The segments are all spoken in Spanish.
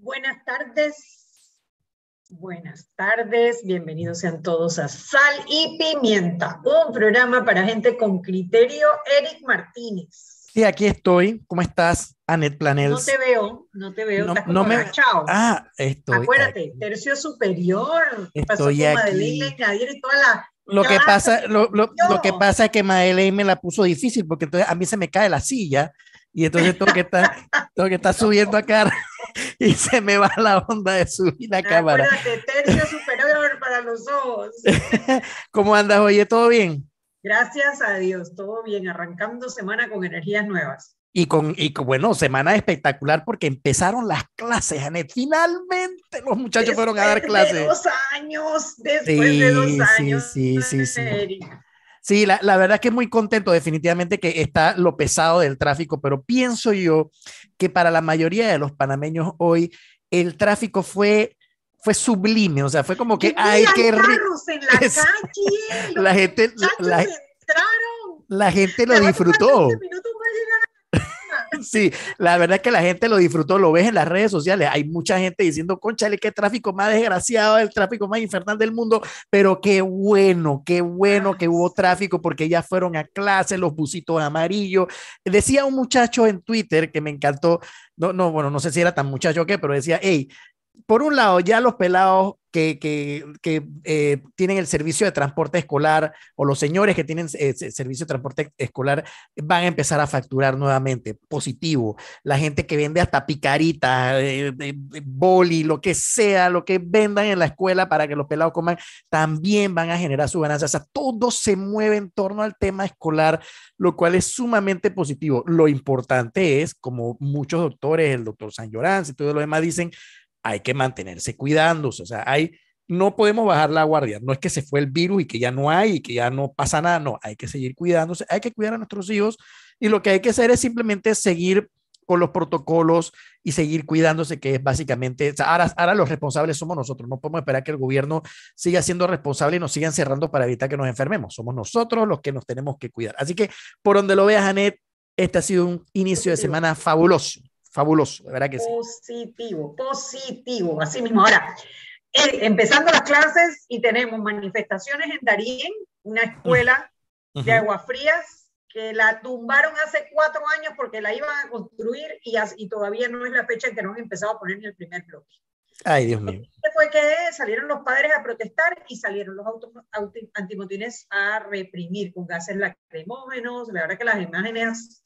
Buenas tardes. Buenas tardes. Bienvenidos sean todos a Sal y Pimienta, un programa para gente con criterio. Eric Martínez. Sí, aquí estoy. ¿Cómo estás, Anet Planels? No te veo, no te veo. No, estás no me... agachado. Ah, estoy. Acuérdate, tercio superior. ¿Qué pasó Estoy con aquí. Madeleine Nadir y toda la... Lo que, pasa, lo, lo- yo. lo que pasa es que Maele me la puso difícil porque entonces a mí se me cae la silla y entonces tengo que estar, tengo que estar subiendo acá y se me va la onda de subir la cámara. Acuérdate, tercio superior para los ojos. ¿Cómo andas? Oye, ¿todo bien? Gracias a Dios, todo bien, arrancando semana con energías nuevas. Y con, y con, bueno, semana espectacular porque empezaron las clases, Anet. Finalmente los muchachos fueron a dar Después de clases. dos años, después de dos Sí, sí, años. sí, sí, sí. Sí, la, la verdad es que muy contento, definitivamente que está lo pesado del tráfico, pero pienso yo que para la mayoría de los panameños hoy el tráfico fue, fue sublime, o sea, fue como que, ¡Qué ay, mil qué rico. carros en la Es- calle! Los La gente, la, entraron. la gente lo disfrutó. Sí, la verdad es que la gente lo disfrutó, lo ves en las redes sociales. Hay mucha gente diciendo, conchale, qué tráfico más desgraciado, el tráfico más infernal del mundo, pero qué bueno, qué bueno que hubo tráfico porque ya fueron a clase, los busitos amarillos. Decía un muchacho en Twitter que me encantó, no, no, bueno, no sé si era tan muchacho o qué, pero decía, hey, por un lado, ya los pelados que, que, eh, tienen el servicio de transporte escolar o los señores que tienen eh, se- servicio de transporte escolar van a empezar a facturar nuevamente. Positivo. La gente que vende hasta picarita, eh, eh, boli, lo que sea, lo que vendan en la escuela para que los pelados coman, también van a generar su ganancia. O sea, todo se mueve en torno al tema escolar, lo cual es sumamente positivo. Lo importante es, como muchos doctores, el doctor San Llorán y todo lo demás dicen, hay que mantenerse cuidándose. O sea, hay, no podemos bajar la guardia. No es que se fue el virus y que ya no hay y que ya no pasa nada. No, hay que seguir cuidándose, hay que cuidar a nuestros hijos y lo que hay que hacer es simplemente seguir con los protocolos y seguir cuidándose, que es básicamente, o ahora, ahora los responsables somos nosotros, no podemos esperar que el gobierno siga siendo responsable y nos sigan cerrando para evitar que nos enfermemos, somos nosotros los que nos tenemos que cuidar. Así que por donde lo veas, Anet, este ha sido un inicio de semana fabuloso, fabuloso, de verdad que sí. Positivo, positivo, así mismo. Ahora, eh, empezando las clases y tenemos manifestaciones en Darien, una escuela de Ujú. Aguafrías, que la tumbaron hace cuatro años porque la iban a construir y, y todavía no es la fecha en que no han empezado a poner ni el primer bloque. Ay, Dios mío. que fue que salieron los padres a protestar y salieron los autos auti- antimotines a reprimir con gases lacrimógenos. La verdad que las imágenes,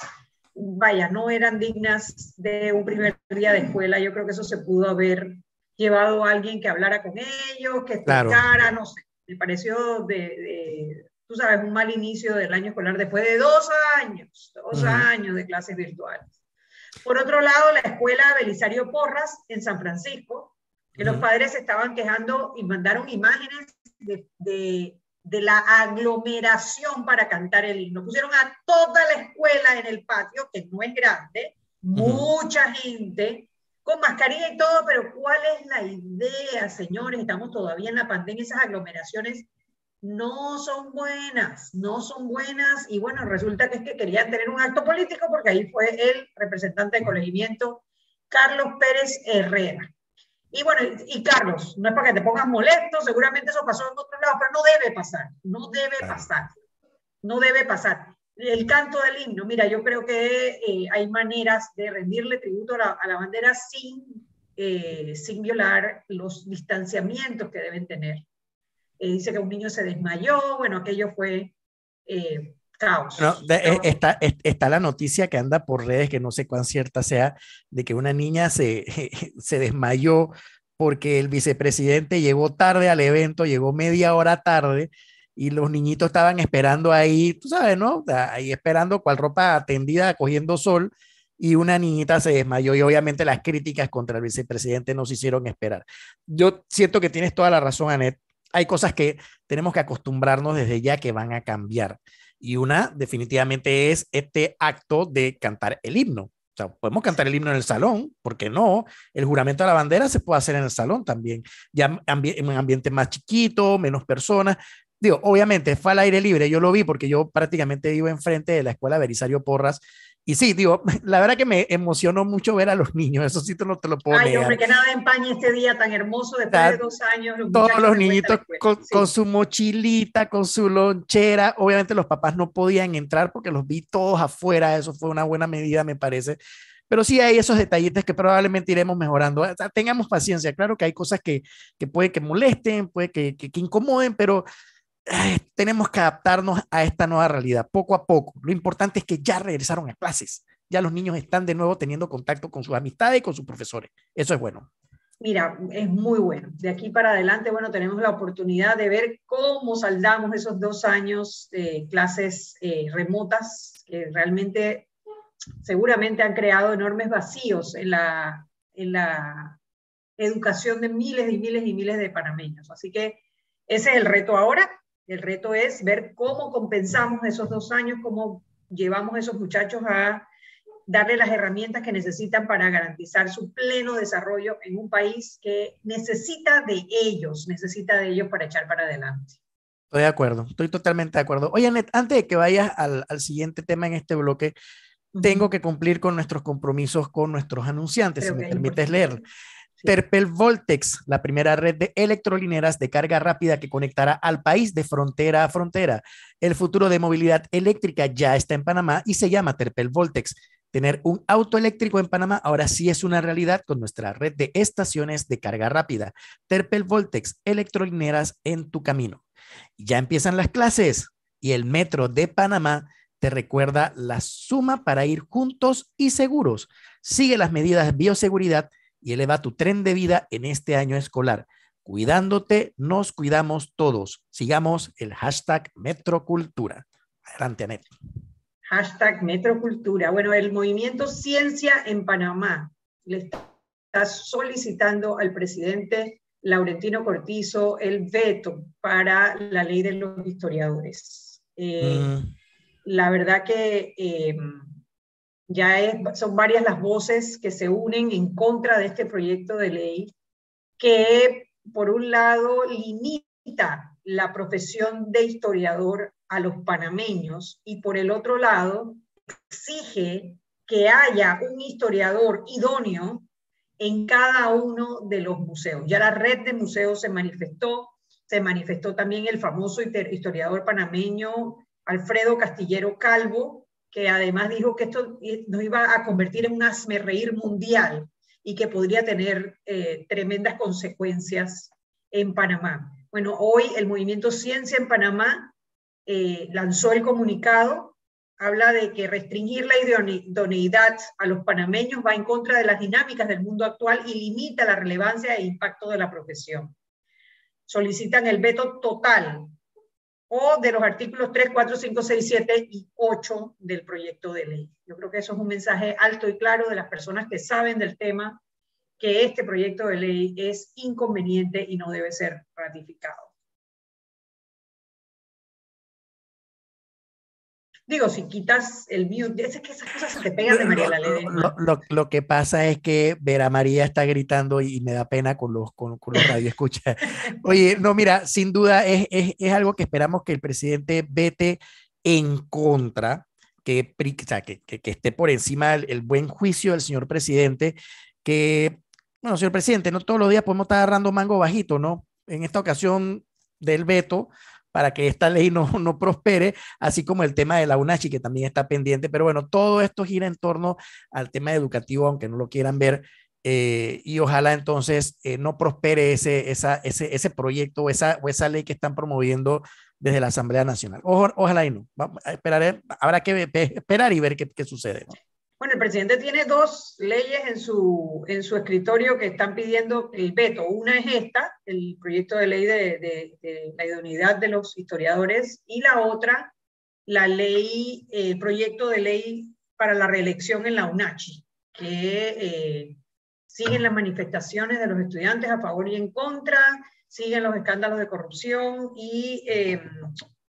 vaya, no eran dignas de un primer día de escuela. Yo creo que eso se pudo haber llevado a alguien que hablara con ellos, que Claro. explicara, no sé. Me pareció de, de, tú sabes, un mal inicio del año escolar después de dos años, dos años de clases virtuales. Por otro lado, la escuela Belisario Porras en San Francisco, que los padres se estaban quejando y mandaron imágenes de, de, de la aglomeración para cantar el himno. Pusieron a toda la escuela en el patio, que no es grande, mucha gente, con mascarilla y todo, pero ¿cuál es la idea, señores? Estamos todavía en la pandemia, esas aglomeraciones no son buenas, no son buenas, y bueno, resulta que es que querían tener un acto político porque ahí fue el representante de colegimiento, Carlos Pérez Herrera. Y bueno, y, Carlos, no es para que te pongas molesto, seguramente eso pasó en otros lados, pero no debe pasar, no debe Claro. pasar, no debe pasar. El canto del himno, mira, yo creo que eh, hay maneras de rendirle tributo a la, a la bandera sin, eh, sin violar los distanciamientos que deben tener. Eh, dice que un niño se desmayó, bueno, aquello fue eh, caos. No, de- Caos. está, es- está la noticia que anda por redes, que no sé cuán cierta sea, de que una niña se, se desmayó porque el vicepresidente llegó tarde al evento, llegó media hora tarde y los niñitos estaban esperando ahí, tú sabes, ¿no? Ahí esperando cual ropa tendida, cogiendo sol, y una niñita se desmayó y obviamente las críticas contra el vicepresidente nos hicieron esperar. Yo siento que tienes toda la razón, Anet. Hay cosas que tenemos que acostumbrarnos desde ya que van a cambiar. Y una definitivamente es este acto de cantar el himno. O sea, podemos cantar el himno en el salón, ¿por qué no? El juramento de la bandera se puede hacer en el salón también, ya en un ambiente más chiquito, menos personas, digo, obviamente fue al aire libre, yo lo vi porque yo prácticamente iba enfrente de la escuela Belisario Porras y sí, digo, la verdad que me emocionó mucho ver a los niños, eso sí te lo, te lo puedo Ay, hombre, que nada empañe este día tan hermoso después de dos años. todos los niñitos con, con, su mochilita, con su lonchera. Obviamente los papás no podían entrar porque los vi todos afuera, eso fue una buena medida, me parece. Pero sí hay esos detallitos que probablemente iremos mejorando. tengamos paciencia, claro que hay cosas que, que puede que molesten, puede que, que, que incomoden, pero tenemos que adaptarnos a esta nueva realidad poco a poco. Lo importante es que ya regresaron a clases, ya los niños están de nuevo teniendo contacto con sus amistades y con sus profesores. Eso es bueno. Mira, es muy bueno. De aquí para adelante, bueno, tenemos la oportunidad de ver cómo saldamos esos dos años de clases eh, remotas que realmente seguramente han creado enormes vacíos en la, en la educación de miles y miles y miles de panameños. Así que ese es el reto ahora el reto es ver cómo compensamos esos dos años, cómo llevamos a esos muchachos a darle las herramientas que necesitan para garantizar su pleno desarrollo en un país que necesita de ellos, necesita de ellos para echar para adelante. Estoy de acuerdo, estoy totalmente de acuerdo. Oye, Anet, antes de que vayas al, al siguiente tema en este bloque, tengo que cumplir con nuestros compromisos con nuestros anunciantes, si me permites leer. Terpel Voltex, la primera red de electrolineras de carga rápida que conectará al país de frontera a frontera. El futuro de movilidad eléctrica ya está en Panamá y se llama Terpel Voltex. Tener un auto eléctrico en Panamá ahora sí es una realidad con nuestra red de estaciones de carga rápida. Terpel Voltex, electrolineras en tu camino. Ya empiezan las clases y el metro de Panamá te recuerda la suma para ir juntos y seguros. Sigue las medidas de bioseguridad y eleva tu tren de vida en este año escolar. Cuidándote, nos cuidamos todos. Sigamos el hashtag Metrocultura. Adelante, Anet. Hashtag Metrocultura. Bueno, el movimiento Ciencia en Panamá le está solicitando al presidente Laurentino Cortizo el veto para la ley de los historiadores. Eh, mm. La verdad que eh, ya son varias las voces que se unen en contra de este proyecto de ley que, por un lado, limita la profesión de historiador a los panameños y, por el otro lado, exige que haya un historiador idóneo en cada uno de los museos. Ya la red de museos se manifestó, se manifestó también el famoso historiador panameño Alfredo Castillero Calvo, que además dijo que esto nos iba a convertir en un reír mundial y que podría tener eh, tremendas consecuencias en Panamá. Bueno, hoy el movimiento Ciencia en Panamá eh, lanzó el comunicado, habla de que restringir la idoneidad a los panameños va en contra de las dinámicas del mundo actual y limita la relevancia e impacto de la profesión. Solicitan el veto total o de los artículos 3, 4, 5, 6, 7 y 8 del proyecto de ley. Yo creo que eso es un mensaje alto y claro de las personas que saben del tema, que este proyecto de ley es inconveniente y no debe ser ratificado. Digo, si quitas el mute, es que esas cosas se te pegan de María Ley. Lo, lo, que pasa es que ver a María está gritando y, me da pena con los, con, con los radio escucha. Oye, no, mira, sin duda es, es, es, algo que esperamos que el presidente vete en contra, que, que, que, que esté por encima del el buen juicio del señor presidente, que, bueno, señor presidente, no todos los días podemos estar agarrando mango bajito, ¿no? En esta ocasión del veto, para que esta ley no, no prospere, así como el tema de la UNACHI, que también está pendiente. Pero bueno, todo esto gira en torno al tema educativo, aunque no lo quieran ver. Eh, y ojalá entonces eh, no prospere ese, esa, ese, ese proyecto o esa, o esa ley que están promoviendo desde la Asamblea Nacional. ojalá y no. Vamos a esperar, habrá que esperar y ver qué, qué sucede. Bueno, el presidente tiene dos leyes en su, en su escritorio que están pidiendo el veto. Una es esta, el proyecto de ley de, de, la idoneidad de los historiadores, y la otra, la ley, el proyecto de ley para la reelección en la UNACHI, que eh, siguen las manifestaciones de los estudiantes a favor y en contra, siguen los escándalos de corrupción y eh,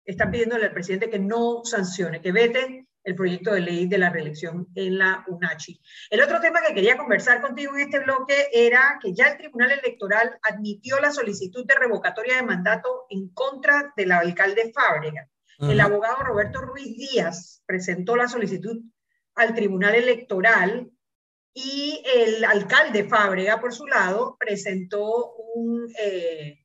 están pidiéndole al presidente que no sancione, que vete el proyecto de ley de la reelección en la UNACHI. El otro tema que quería conversar contigo en este bloque era que ya el Tribunal Electoral admitió la solicitud de revocatoria de mandato en contra del alcalde Fábrega. El abogado Roberto Ruiz Díaz presentó la solicitud al Tribunal Electoral y el alcalde Fábrega, por su lado, presentó un, eh,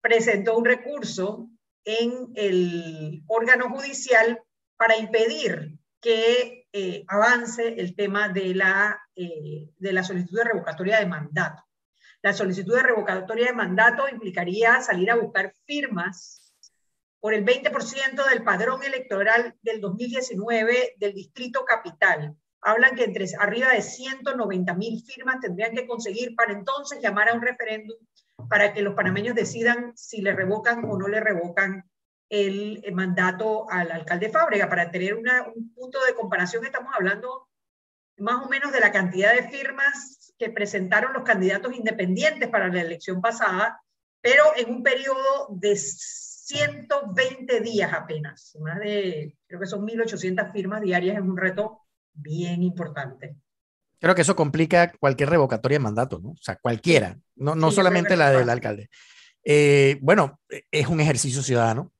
presentó un recurso en el órgano judicial para impedir que eh, avance el tema de la, eh, de la solicitud de revocatoria de mandato. La solicitud de revocatoria de mandato implicaría salir a buscar firmas por el 20% del padrón electoral del 2019 del Distrito Capital. Hablan que entre arriba de 190 mil firmas tendrían que conseguir para entonces llamar a un referéndum para que los panameños decidan si le revocan o no le revocan el, mandato al alcalde Fábrega. Para tener un punto de comparación, estamos hablando más o menos de la cantidad de firmas que presentaron los candidatos independientes para la elección pasada, pero en un periodo de 120 días apenas. Más de, creo que son 1.800 firmas diarias, es un reto bien importante. Creo que eso complica cualquier revocatoria de mandato, ¿no? O sea, cualquiera, no, no solamente la del alcalde. Eh, bueno, es un ejercicio ciudadano.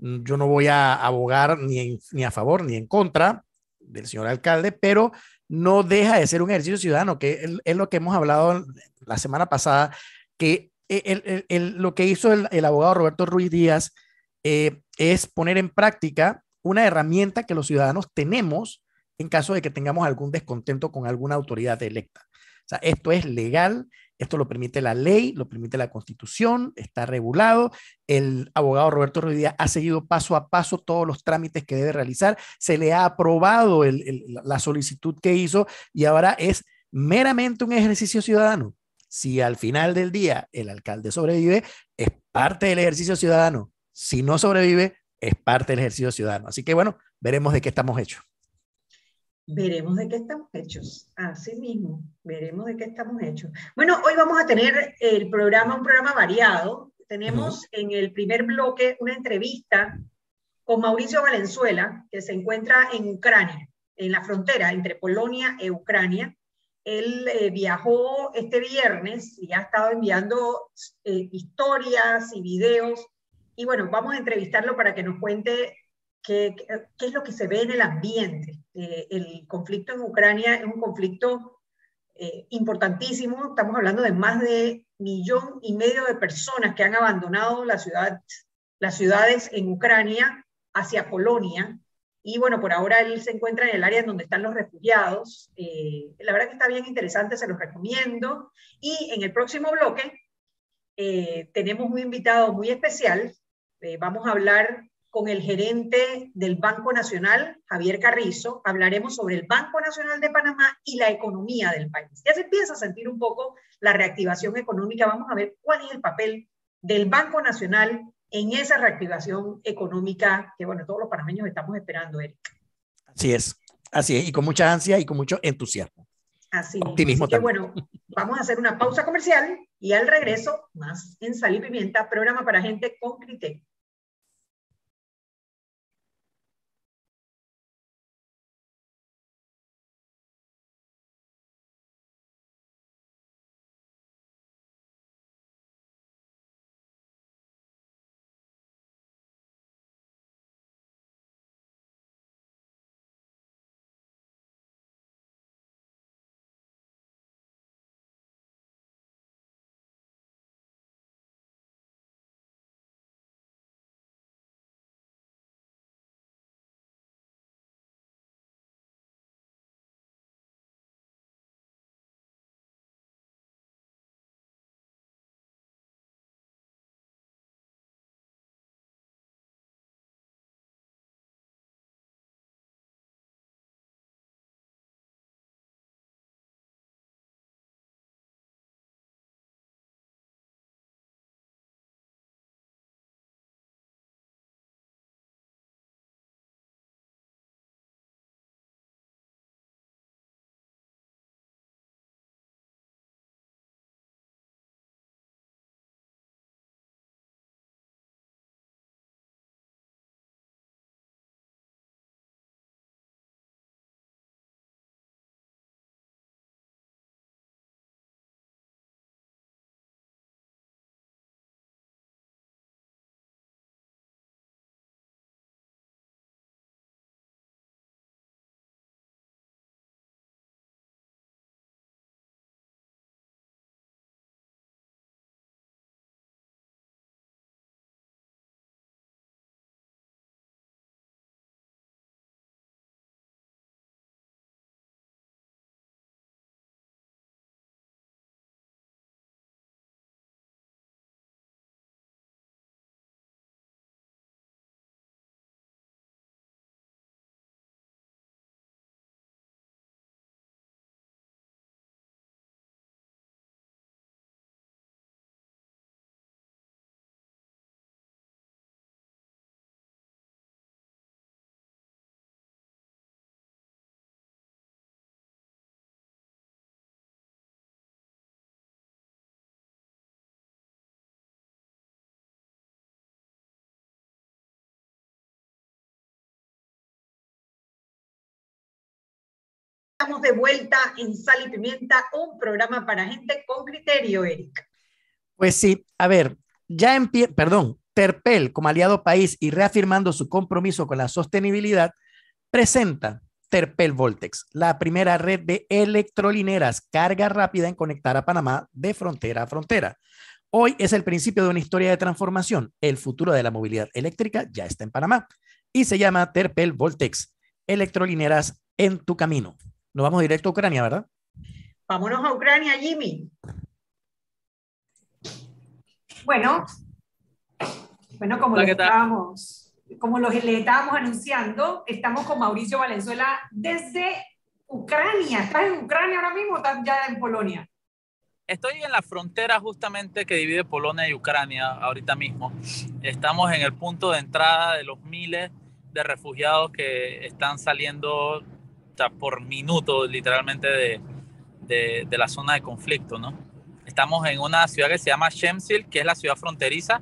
Mm, yo no voy a abogar ni, ni a favor ni en contra del señor alcalde, pero no deja de ser un ejercicio ciudadano, que es, lo que hemos hablado la semana pasada, que el, el, lo que hizo el, abogado Roberto Ruiz Díaz eh, es poner en práctica una herramienta que los ciudadanos tenemos en caso de que tengamos algún descontento con alguna autoridad electa. O sea, esto es legal, esto lo permite la ley, lo permite la constitución, está regulado. El abogado Roberto Rodríguez ha seguido paso a paso todos los trámites que debe realizar. Se le ha aprobado la solicitud que hizo y ahora es meramente un ejercicio ciudadano. Si al final del día el alcalde sobrevive, es parte del ejercicio ciudadano. Si no sobrevive, es parte del ejercicio ciudadano. Así que bueno, veremos de qué estamos hechos veremos de qué estamos hechos. Así mismo, veremos de qué estamos hechos. Bueno, hoy vamos a tener el programa, un programa variado. Tenemos en el primer bloque una entrevista con Mauricio Valenzuela, que se encuentra en Ucrania, en la frontera entre Polonia e Ucrania. Él eh, viajó este viernes y ha estado enviando eh, historias y videos. Y bueno, vamos a entrevistarlo para que nos cuente qué, qué es lo que se ve en el ambiente eh, el conflicto en Ucrania es un conflicto eh, importantísimo. Estamos hablando de más de millón y medio de personas que han abandonado las ciudades en Ucrania hacia Polonia. Y bueno, por ahora él se encuentra en el área donde están los refugiados. Eh, la verdad que está bien interesante, se los recomiendo. Y en el próximo bloque tenemos un invitado muy especial. vamos a hablar con el gerente del Banco Nacional, Javier Carrizo. Hablaremos sobre el Banco Nacional de Panamá y la economía del país. Ya se empieza a sentir un poco la reactivación económica. Vamos a ver cuál es el papel del Banco Nacional en esa reactivación económica que, bueno, todos los panameños estamos esperando, Eric. Así es, así es, y con mucha ansia y con mucho entusiasmo. Así, Optimismo Así que, bueno, vamos a hacer una pausa comercial y al regreso, más en Sal y Pimienta, programa para gente con criterio. Estamos de vuelta en Sal y Pimienta, un programa para gente con criterio, Eric. Pues sí, a ver, ya empieza, perdón, Terpel como aliado país y reafirmando su compromiso con la sostenibilidad, presenta Terpel Voltex, la primera red de electrolineras carga rápida en conectar a Panamá de frontera a frontera. Hoy es el principio de una historia de transformación. El futuro de la movilidad eléctrica ya está en Panamá y se llama Terpel Voltex, electrolineras en tu camino. Nos vamos directo a Ucrania, ¿verdad? Vámonos a Ucrania, Jimmy. Bueno, bueno, como les estábamos, como los, les estábamos anunciando, estamos con Mauricio Valenzuela desde Ucrania. ¿Estás en Ucrania ahora mismo o estás ya en Polonia? Estoy en la frontera justamente que divide Polonia y Ucrania ahorita mismo. Estamos en el punto de entrada de los miles de refugiados que están saliendo por minuto literalmente de, de, de, la zona de conflicto, ¿no? Estamos en una ciudad que se llama Shemsil, que es la ciudad fronteriza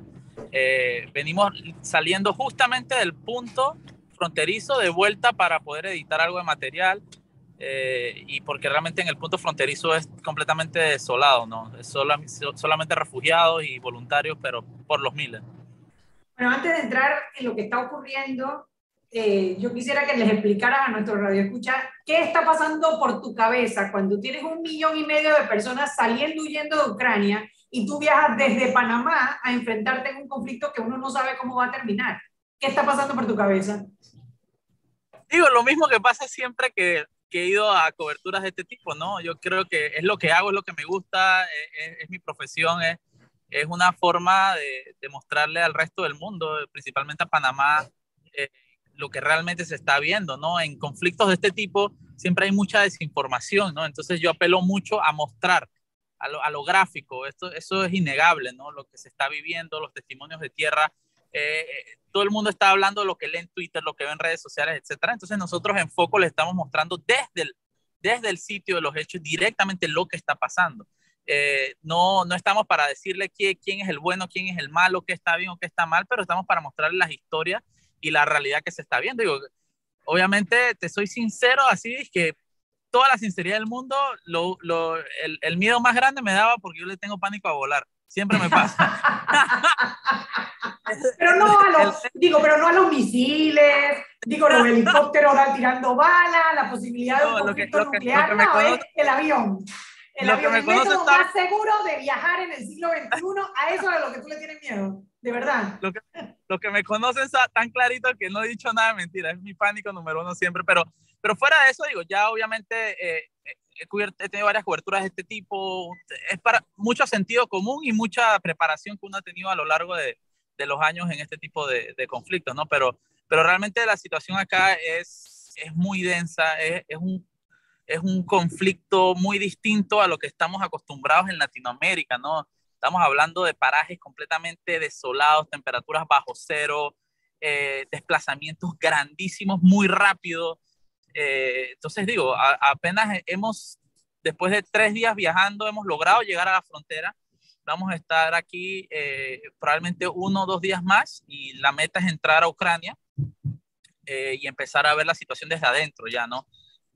eh, venimos saliendo justamente del punto fronterizo de vuelta para poder editar algo de material eh, y porque realmente en el punto fronterizo es completamente desolado, ¿no? Es solamente refugiados y voluntarios, pero por los miles. Bueno, antes de entrar en lo que está ocurriendo, eh, yo quisiera que les explicaras a nuestro radio escucha qué está pasando por tu cabeza cuando tienes un millón y medio de personas saliendo huyendo de Ucrania y tú viajas desde Panamá a enfrentarte en un conflicto que uno no sabe cómo va a terminar. ¿Qué está pasando por tu cabeza? Digo, lo mismo que pasa siempre que, que he ido a coberturas de este tipo, ¿no? Yo creo que es lo que hago, es lo que me gusta, es, es mi profesión, es, es una forma de, de, mostrarle al resto del mundo, principalmente a Panamá, eh, lo que realmente se está viendo, ¿no? En conflictos de este tipo siempre hay mucha desinformación, ¿no? Entonces yo apelo mucho a mostrar a lo, gráfico. Esto, eso es innegable, ¿no? Lo que se está viviendo, los testimonios de tierra. Eh, todo el mundo está hablando de lo que lee en Twitter, lo que ve en redes sociales, etcétera. Entonces nosotros en Foco le estamos mostrando desde el, desde el sitio de los hechos directamente lo que está pasando. Eh, no, no estamos para decirle quién, quién es el bueno, quién es el malo, qué está bien o qué está mal, pero estamos para mostrarle las historias y la realidad que se está viendo. Digo, obviamente, te soy sincero, así es que toda la sinceridad del mundo, lo, lo, el, el, miedo más grande me daba porque yo le tengo pánico a volar. Siempre me pasa. pero no a los, digo, pero no a los misiles, digo, los helicópteros tirando balas, la posibilidad de un conflicto lo que, nuclear, que, no, es el avión. El avión, el método está... más seguro de viajar en el siglo XXI, a eso es a lo que tú le tienes miedo, de verdad. Lo que, lo que me conocen tan clarito que no he dicho nada de mentira, es mi pánico número uno siempre, pero pero fuera de eso, digo, ya obviamente eh, he, cubierto, he tenido varias coberturas de este tipo. Es para mucho sentido común y mucha preparación que uno ha tenido a lo largo de, de los años en este tipo de, de, conflictos, ¿no? Pero, pero realmente la situación acá es, es muy densa, es, es, un, es un conflicto muy distinto a lo que estamos acostumbrados en Latinoamérica, ¿no? Estamos hablando de parajes completamente desolados, temperaturas bajo cero, eh, desplazamientos grandísimos, muy rápidos. Eh, entonces digo, apenas hemos, después de tres días viajando, hemos logrado llegar a la frontera. Vamos a estar aquí eh, probablemente uno o dos días más y la meta es entrar a Ucrania eh, y empezar a ver la situación desde adentro ya, ¿no?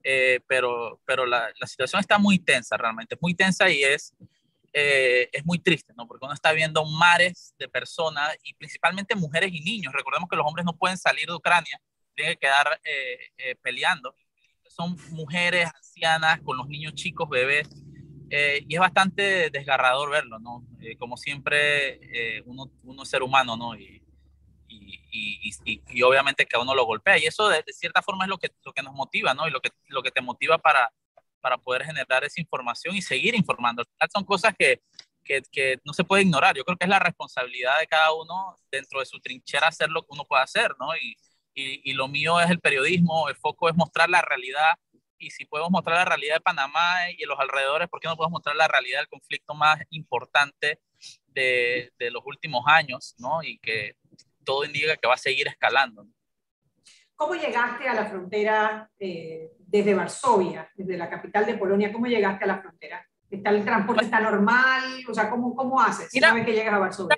Eh, pero pero la, la, situación está muy tensa realmente, muy tensa y es, eh, es muy triste, ¿no? Porque uno está viendo mares de personas y principalmente mujeres y niños. Recordemos que los hombres no pueden salir de Ucrania tiene que quedar eh, eh, peleando. Son mujeres ancianas con los niños chicos, bebés, eh, y es bastante desgarrador verlo, ¿no? Eh, como siempre, eh, uno, uno, es ser humano, ¿no? Y, y, y, y, obviamente que a uno lo golpea, y eso de, de, cierta forma es lo que, lo que nos motiva, ¿no? Y lo que, lo que te motiva para, para poder generar esa información y seguir informando. Son cosas que, que, no se puede ignorar. Yo creo que es la responsabilidad de cada uno dentro de su trinchera hacer lo que uno puede hacer, ¿no? Y, y, y, lo mío es el periodismo, el foco es mostrar la realidad y si podemos mostrar la realidad de Panamá y de los alrededores, ¿por qué no podemos mostrar la realidad del conflicto más importante de, de los últimos años, ¿no? Y que todo indica que va a seguir escalando. ¿Cómo llegaste a la frontera eh, desde Varsovia, desde la capital de Polonia? ¿Cómo llegaste a la frontera? ¿Está el transporte está normal? O sea, ¿cómo, cómo haces Mira, una vez que llegas a Varsovia?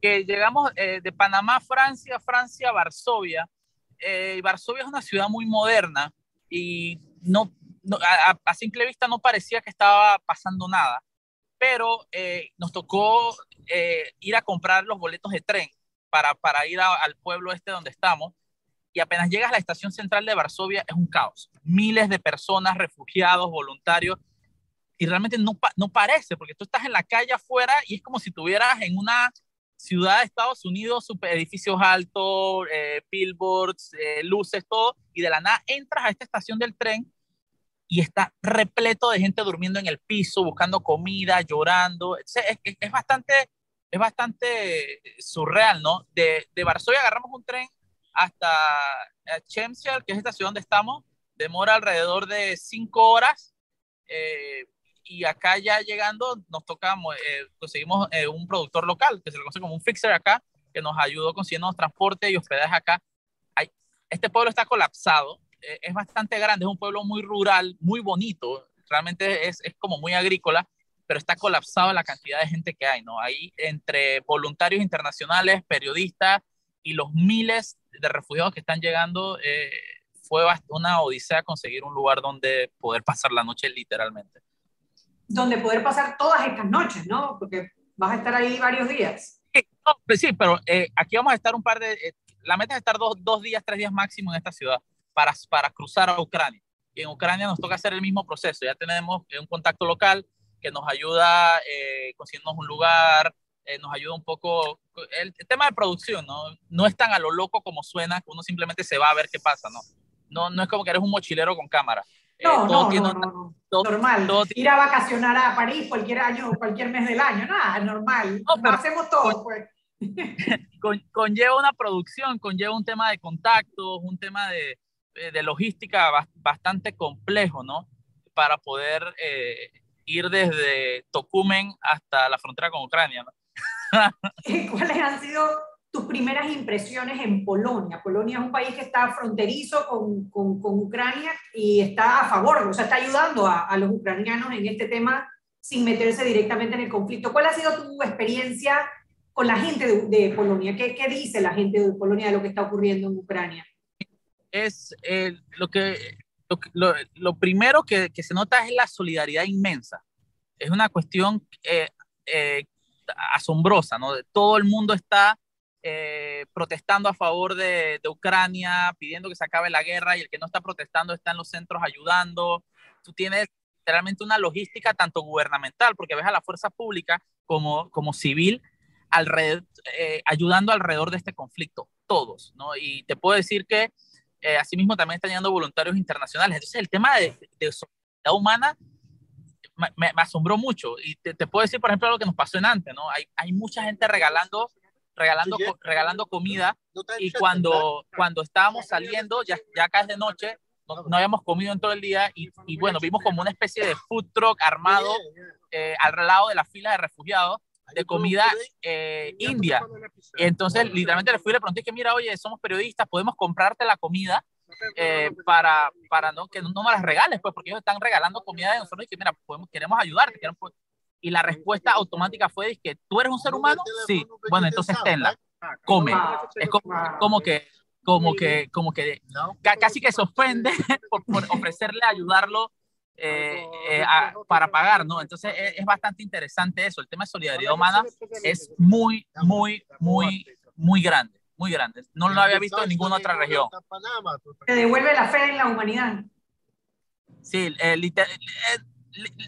que llegamos eh, de Panamá a Francia, Francia a Varsovia. Eh, Varsovia es una ciudad muy moderna y no, a, simple vista no parecía que estaba pasando nada, pero eh, nos tocó eh, ir a comprar los boletos de tren para, para ir al pueblo este donde estamos. Y apenas llegas a la estación central de Varsovia es un caos. Miles de personas, refugiados, voluntarios, y realmente no, no parece, porque tú estás en la calle afuera y es como si estuvieras en una ciudad de Estados Unidos, super edificios altos, eh, billboards, eh, luces, todo, y de la nada entras a esta estación del tren y está repleto de gente durmiendo en el piso, buscando comida, llorando. Es, es, bastante, es bastante surreal, ¿no? De, de, Varsovia agarramos un tren hasta Chemsial, que es esta ciudad donde estamos, demora alrededor de cinco horas. Eh, y acá ya llegando nos tocamos, eh, conseguimos eh, un productor local que se le conoce como un fixer acá, que nos ayudó consiguiendo transporte y hospedaje acá. Hay, este pueblo está colapsado, eh, es bastante grande, es un pueblo muy rural, muy bonito, realmente es, es como muy agrícola, pero está colapsado la cantidad de gente que hay, ¿no? Hay entre voluntarios internacionales, periodistas y los miles de refugiados que están llegando, fue una odisea conseguir un lugar donde poder pasar la noche literalmente donde poder pasar todas estas noches, ¿no? Porque vas a estar ahí varios días. Sí, pues sí pero eh, aquí vamos a estar un par de... Eh, la meta es estar dos, dos, días, tres días máximo en esta ciudad para, para cruzar a Ucrania. Y en Ucrania nos toca hacer el mismo proceso. Ya tenemos un contacto local que nos ayuda eh, consiguiéndonos un lugar, eh, nos ayuda un poco. El, el, tema de producción, ¿no? No es tan a lo loco como suena, que uno simplemente se va a ver qué pasa, ¿no? No, no es como que eres un mochilero con cámara. Eh, no, no, no, no, normal. Ir a vacacionar a París cualquier año, cualquier mes del año, nada, normal. No, hacemos todo, pues. conlleva una producción, conlleva un tema de contactos, un tema de, eh, de logística bastante complejo, ¿no? Para poder eh, ir desde Tocumen hasta la frontera con Ucrania, ¿no? ¿Cuáles han sido tus primeras impresiones en Polonia. Polonia es un país que está fronterizo con, con, con Ucrania y está a favor, o sea, está ayudando a, a, los ucranianos en este tema sin meterse directamente en el conflicto. ¿Cuál ha sido tu experiencia con la gente de, de Polonia? ¿Qué, ¿Qué, dice la gente de Polonia de lo que está ocurriendo en Ucrania? Es eh, lo que lo, lo, primero que, que, se nota es la solidaridad inmensa. Es una cuestión eh, eh, asombrosa, ¿no? Todo el mundo está eh, protestando a favor de, de, Ucrania, pidiendo que se acabe la guerra y el que no está protestando está en los centros ayudando. Tú tienes literalmente una logística tanto gubernamental, porque ves a la fuerza pública como, como civil alrededor, eh, ayudando alrededor de este conflicto, todos, ¿no? Y te puedo decir que eh, asimismo también están llegando voluntarios internacionales. Entonces el tema de, de solidaridad humana me, me, asombró mucho. Y te, te, puedo decir, por ejemplo, lo que nos pasó en antes, ¿no? Hay, hay mucha gente regalando regalando, regalando comida y cuando, cuando estábamos saliendo, ya, ya acá es de noche, no, no, habíamos comido en todo el día y, y, bueno, vimos como una especie de food truck armado eh, al lado de la fila de refugiados de comida eh, india. Entonces, literalmente le fui y le pregunté que, mira, oye, somos periodistas, podemos comprarte la comida eh, para, para no, que no me las regales, pues, porque ellos están regalando comida de nosotros y que, mira, podemos, queremos ayudarte, queremos, y la respuesta automática fue que tú eres un ser humano, sí, bueno, entonces tenla, come. Es como, que como que, como que casi que se ofende por, ofrecerle ayudarlo eh, eh, a, para pagar, ¿no? Entonces es, es, bastante interesante eso. El tema de solidaridad humana es muy, muy, muy, muy grande, muy grande. No lo había visto en ninguna otra región. Te devuelve la fe en la humanidad. Sí, eh, liter,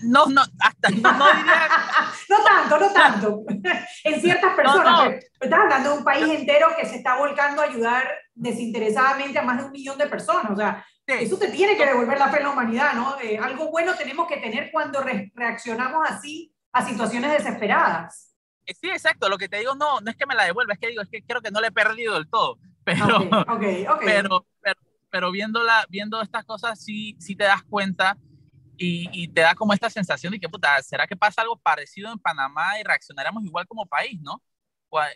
no, no, hasta no, no diría... no tanto, no tanto. en ciertas personas. No, no. estás hablando de un país entero que se está volcando a ayudar desinteresadamente a más de un millón de personas. O sea, sí. eso te tiene que devolver la fe en la humanidad, ¿no? Eh, algo bueno tenemos que tener cuando re reaccionamos así a situaciones desesperadas. Eh, sí, exacto. Lo que te digo, no, no es que me la devuelva, es que digo, es que creo que no le he perdido del todo. Pero, okay, okay, okay. pero, pero, pero viéndola, viendo estas cosas, sí, sí te das cuenta y, y, te da como esta sensación de que, puta, ¿será que pasa algo parecido en Panamá y reaccionaremos igual como país, no?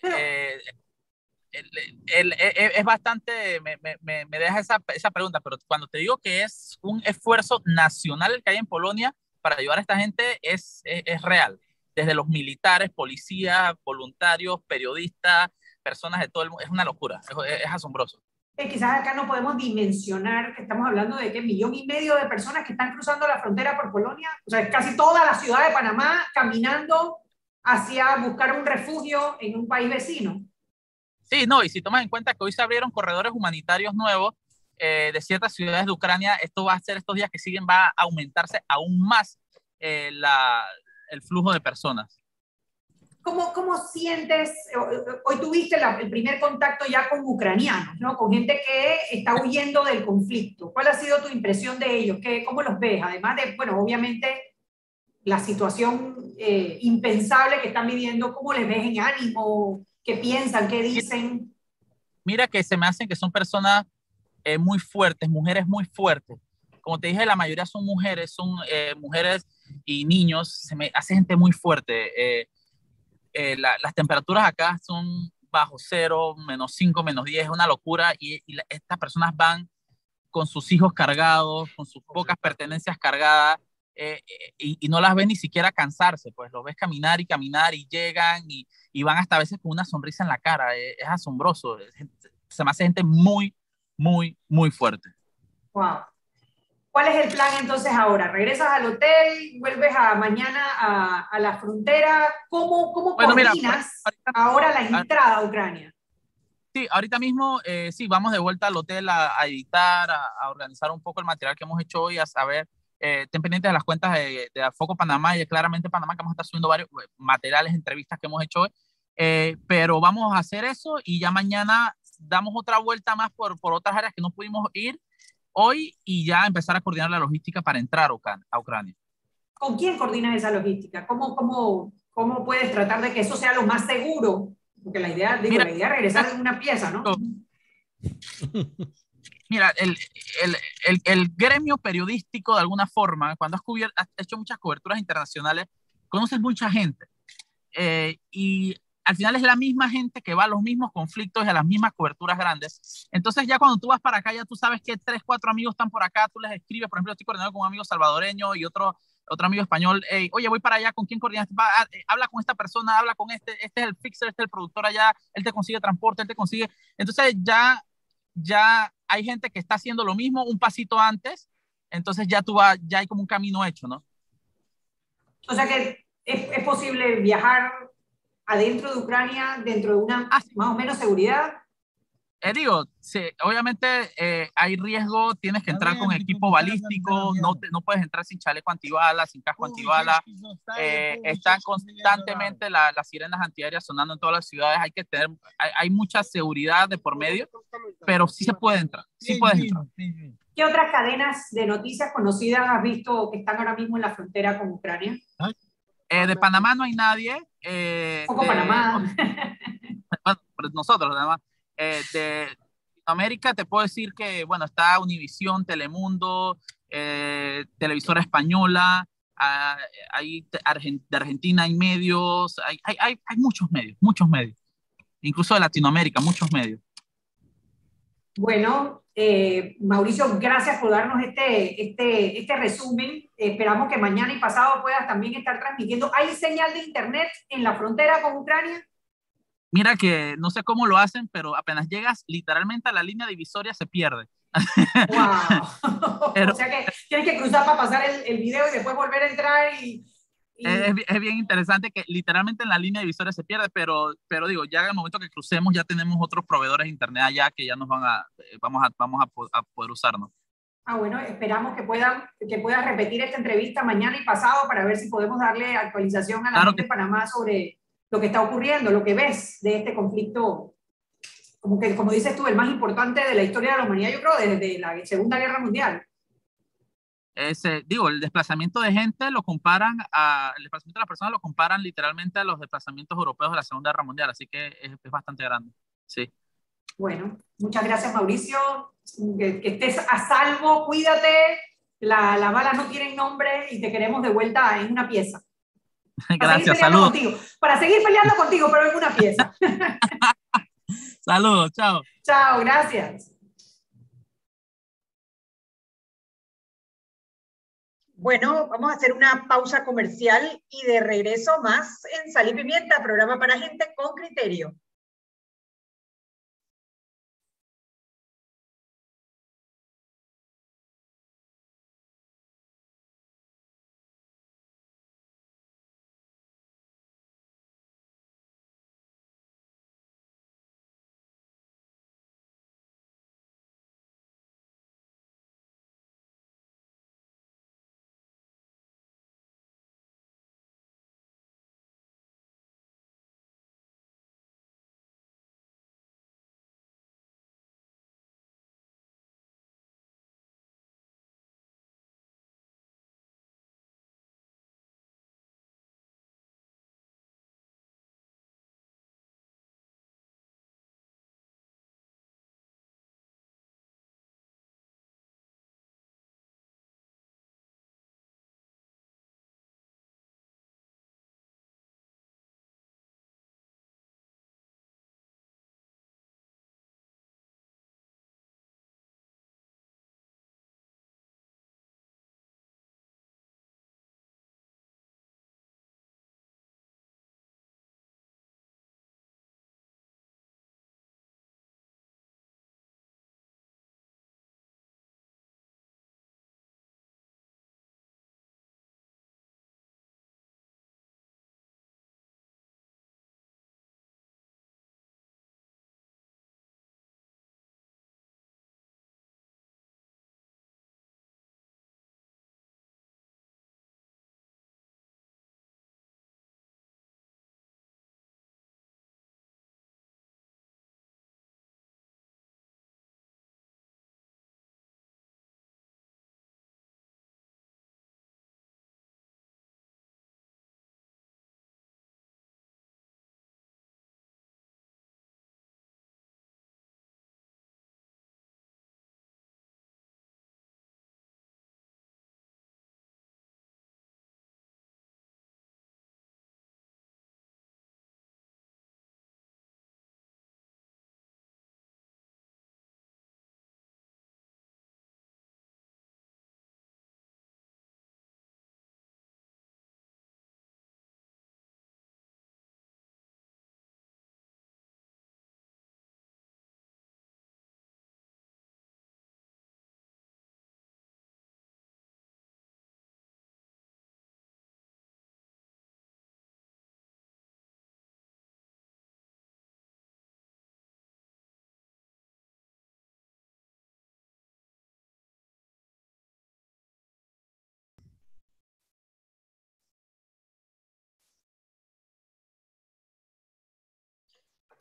Eh, el, el, el, es bastante, me, me, me deja esa, esa, pregunta, pero cuando te digo que es un esfuerzo nacional el que hay en Polonia para ayudar a esta gente, es, es, es real. Desde los militares, policías, voluntarios, periodistas, personas de todo el mundo, es una locura, es, es asombroso. eh, quizás acá no podemos dimensionar que estamos hablando de que millón y medio de personas que están cruzando la frontera por Polonia, o sea, casi toda la ciudad de Panamá caminando hacia buscar un refugio en un país vecino. Sí, no, y si tomas en cuenta que hoy se abrieron corredores humanitarios nuevos eh, de ciertas ciudades de Ucrania, esto va a ser estos días que siguen, va a aumentarse aún más eh, la, el flujo de personas. ¿Cómo, ¿Cómo, sientes, hoy tuviste el primer contacto ya con ucranianos, ¿no? con gente que está huyendo del conflicto? ¿Cuál ha sido tu impresión de ellos? ¿Qué, ¿Cómo los ves? Además de, bueno, obviamente la situación eh, impensable que están viviendo, ¿cómo les ves en ánimo? ¿Qué piensan? ¿Qué dicen? Mira que se me hacen que son personas eh, muy fuertes, mujeres muy fuertes. Como te dije, la mayoría son mujeres, son eh, mujeres y niños, se me hace gente muy fuerte. Eh, las temperaturas acá son bajo cero, menos 5, menos 10, es una locura y, estas personas van con sus hijos cargados, con sus pocas pertenencias cargadas y, y, no las ves ni siquiera cansarse, pues los ves caminar y caminar y llegan y, y van hasta a veces con una sonrisa en la cara, es, es asombroso, se me hace gente muy, muy, muy fuerte. Wow. ¿Cuál es el plan entonces ahora? ¿Regresas al hotel? ¿Vuelves a mañana a, a la frontera? ¿Cómo, cómo coordinas ahora la entrada a Ucrania? Sí, ahorita mismo eh, sí, vamos de vuelta al hotel a, editar, a, organizar un poco el material que hemos hecho hoy, a saber, eh, ten pendientes de las cuentas de, de, Foco Panamá y de Claramente Panamá, que vamos a estar subiendo varios eh, materiales, entrevistas que hemos hecho hoy, eh, pero vamos a hacer eso y ya mañana damos otra vuelta más por, por otras áreas que no pudimos ir hoy y ya empezar a coordinar la logística para entrar a Ucrania. ¿Con quién coordinas esa logística? ¿Cómo, cómo, cómo puedes tratar de que eso sea lo más seguro? Porque la idea, digo, la idea es regresar en una pieza, ¿no? Mira, el, el, el, el, gremio periodístico, de alguna forma, cuando has, cubierto, has hecho muchas coberturas internacionales, conoces mucha gente. Eh, y al final es la misma gente que va a los mismos conflictos y a las mismas coberturas grandes. Entonces ya cuando tú vas para acá, ya tú sabes que tres, cuatro amigos están por acá, tú les escribes, por ejemplo, estoy coordinando con un amigo salvadoreño y otro, otro amigo español, oye, voy para allá, ¿con quién coordinas? Ah, eh, habla con esta persona, habla con este, este es el fixer, este es el productor allá, él te consigue transporte, él te consigue. Entonces ya, ya hay gente que está haciendo lo mismo un pasito antes, entonces ya tú vas, ya hay como un camino hecho, ¿no? O sea que es, es posible viajar adentro de Ucrania, dentro de una ah, más o menos seguridad? Eh, digo, sí, obviamente eh, hay riesgo, tienes que entrar con equipo balístico, no, no puedes entrar sin chaleco antibalas, sin casco antibala. Eh, están constantemente las sirenas antiaéreas sonando en todas las ciudades, hay que tener, hay, mucha seguridad de por medio, pero sí se puede entrar, sí puedes entrar. ¿Qué otras cadenas de noticias conocidas has visto que están ahora mismo en la frontera con Ucrania? Eh, de Panamá no hay nadie. Eh, Poco Panamá. nosotros, además. Eh, de América te puedo decir que, bueno, está Univisión, Telemundo, eh, Televisora Española, ah, hay, de Argentina hay medios, hay, hay, hay muchos medios, muchos medios. Incluso de Latinoamérica, muchos medios. Bueno, eh, Mauricio, gracias por darnos este, este, este resumen. esperamos que mañana y pasado puedas también estar transmitiendo. ¿Hay señal de internet en la frontera con Ucrania? Mira que no sé cómo lo hacen, pero apenas llegas literalmente a la línea divisoria se pierde. ¡Wow! o sea que tienes que cruzar para pasar el, el video y después volver a entrar y, es, bien interesante que literalmente en la línea divisoria se pierde, pero, pero digo, ya en el momento que crucemos ya tenemos otros proveedores de internet allá que ya nos van a, eh, vamos a, vamos a, poder usarnos. Ah, bueno, esperamos que puedan que puedas repetir esta entrevista mañana y pasado para ver si podemos darle actualización a la gente de Panamá sobre lo que está ocurriendo, lo que ves de este conflicto, como que, como dices tú, el más importante de la historia de la humanidad, yo creo, desde la Segunda Guerra Mundial digo, el desplazamiento de gente lo comparan a, el desplazamiento de las personas lo comparan literalmente a los desplazamientos europeos de la Segunda Guerra Mundial, así que es, bastante grande, sí. Bueno, muchas gracias Mauricio, que, estés a salvo, cuídate, las la balas no tienen nombre y te queremos de vuelta en una pieza. gracias, saludos. Para seguir peleando contigo, pero en una pieza. saludos, chao. Chao, gracias. Bueno, vamos a hacer una pausa comercial y de regreso más en Sal y Pimienta, programa para gente con criterio.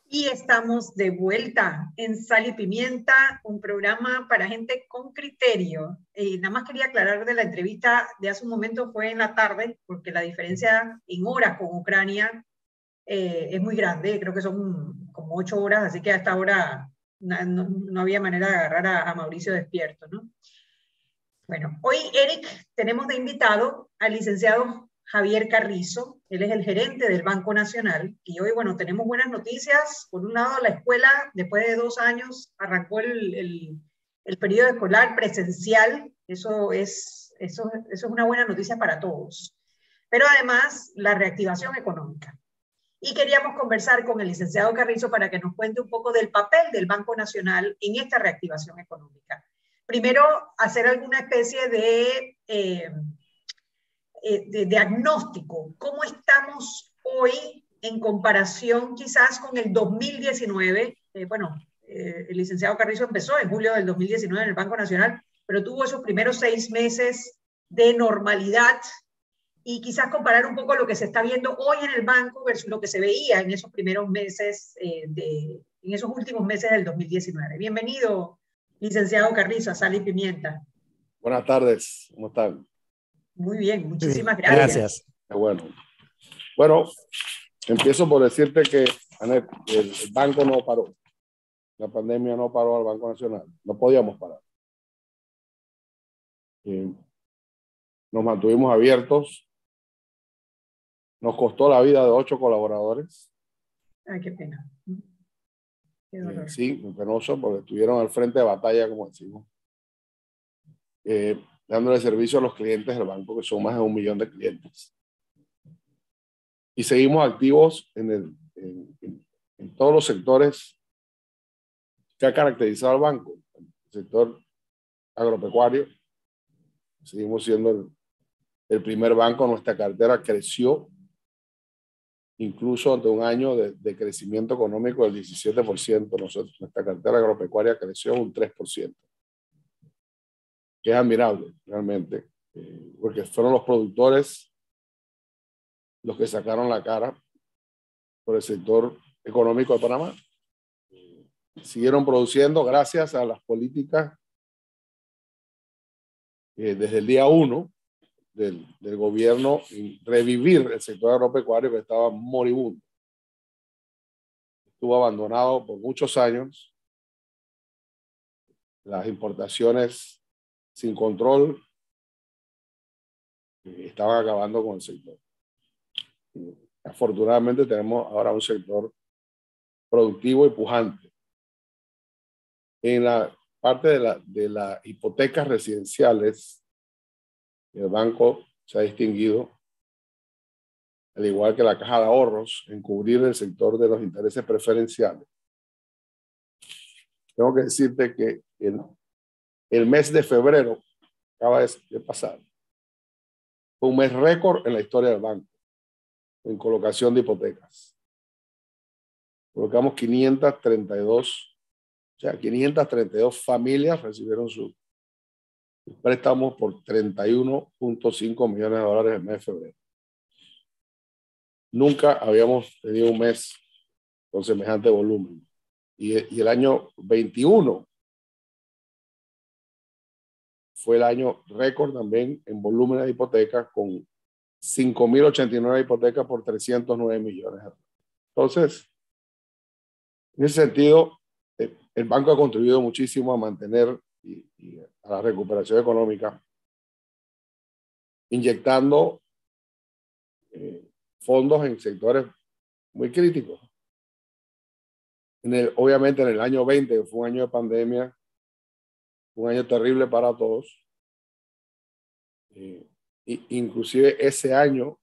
Y estamos de vuelta en Sal y Pimienta, un programa para gente con criterio. Y nada más quería aclarar de la entrevista de hace un momento, fue en la tarde, porque la diferencia en horas con Ucrania eh, es muy grande, creo que son como ocho horas, así que hasta ahora no, no, había manera de agarrar a, a Mauricio despierto, ¿no? Bueno, hoy, Eric, tenemos de invitado al licenciado Javier Carrizo, él es el gerente del Banco Nacional y hoy, bueno, tenemos buenas noticias. Por un lado, la escuela, después de dos años, arrancó el, el, el periodo escolar presencial, eso es, eso, eso es una buena noticia para todos. Pero además, la reactivación económica. Y queríamos conversar con el licenciado Carrizo para que nos cuente un poco del papel del Banco Nacional en esta reactivación económica. Primero, hacer alguna especie de... Eh, eh, de diagnóstico, ¿cómo estamos hoy en comparación quizás con el 2019? Eh, bueno, eh, el licenciado Carrizo empezó en julio del 2019 en el Banco Nacional, pero tuvo esos primeros seis meses de normalidad y quizás comparar un poco lo que se está viendo hoy en el banco versus lo que se veía en esos primeros meses, de, en esos últimos meses del 2019. Bienvenido, licenciado Carrizo, a Sal y Pimienta. Buenas tardes, ¿cómo están? Muy bien, muchísimas gracias. Gracias. Bueno, bueno, empiezo por decirte que el banco no paró. La pandemia no paró al Banco Nacional. No podíamos parar. nos mantuvimos abiertos. Nos costó la vida de ocho colaboradores. Ay, qué pena. Qué sí, muy penoso porque estuvieron al frente de batalla, como decimos. Eh, dándole servicio a los clientes del banco, que son más de un millón de clientes. Y seguimos activos en, todos los sectores que ha caracterizado al banco. El sector agropecuario, seguimos siendo el, primer banco, nuestra cartera creció incluso ante un año de, de, crecimiento económico del 17%, nosotros, nuestra cartera agropecuaria creció un 3% que es admirable realmente, eh, porque fueron los productores los que sacaron la cara por el sector económico de Panamá. Siguieron produciendo gracias a las políticas eh, desde el día uno del, gobierno revivir el sector agropecuario que estaba moribundo. Estuvo abandonado por muchos años. Las importaciones sin control, estaban acabando con el sector. Afortunadamente tenemos ahora un sector productivo y pujante. En la parte de, la, de las hipotecas residenciales, el banco se ha distinguido, al igual que la caja de ahorros, en cubrir el sector de los intereses preferenciales. Tengo que decirte que el el mes de febrero, acaba de pasar, fue un mes récord en la historia del banco en colocación de hipotecas. Colocamos 532, o sea, 532 familias recibieron sus préstamos por 31.5 millones de dólares el mes de febrero. Nunca habíamos tenido un mes con semejante volumen. Y, y el año 21 fue el año récord también en volumen de hipotecas con 5.089 hipotecas por 309 millones. Entonces, en ese sentido, eh, el banco ha contribuido muchísimo a mantener y, y a la recuperación económica, inyectando eh, fondos en sectores muy críticos. En el, obviamente en el año 20, que fue un año de pandemia, un año terrible para todos. Eh, inclusive ese año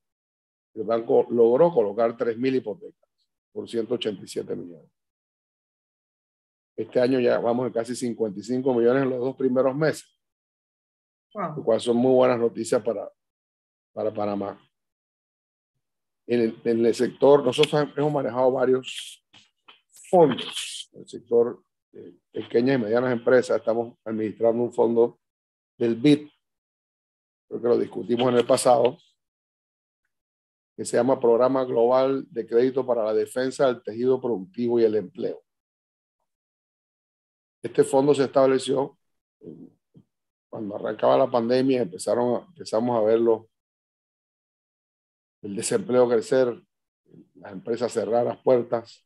el banco logró colocar 3.000 hipotecas por 187 millones. Este año ya vamos a casi 55 millones en los dos primeros meses, wow. lo cual son muy buenas noticias para, para Panamá. En el, en el sector, nosotros hemos manejado varios fondos, el sector pequeñas y medianas empresas, estamos administrando un fondo del BID, creo que lo discutimos en el pasado, que se llama Programa Global de Crédito para la Defensa del Tejido Productivo y el Empleo. Este fondo se estableció cuando arrancaba la pandemia, empezaron, empezamos a verlo, el desempleo crecer, las empresas cerrar las puertas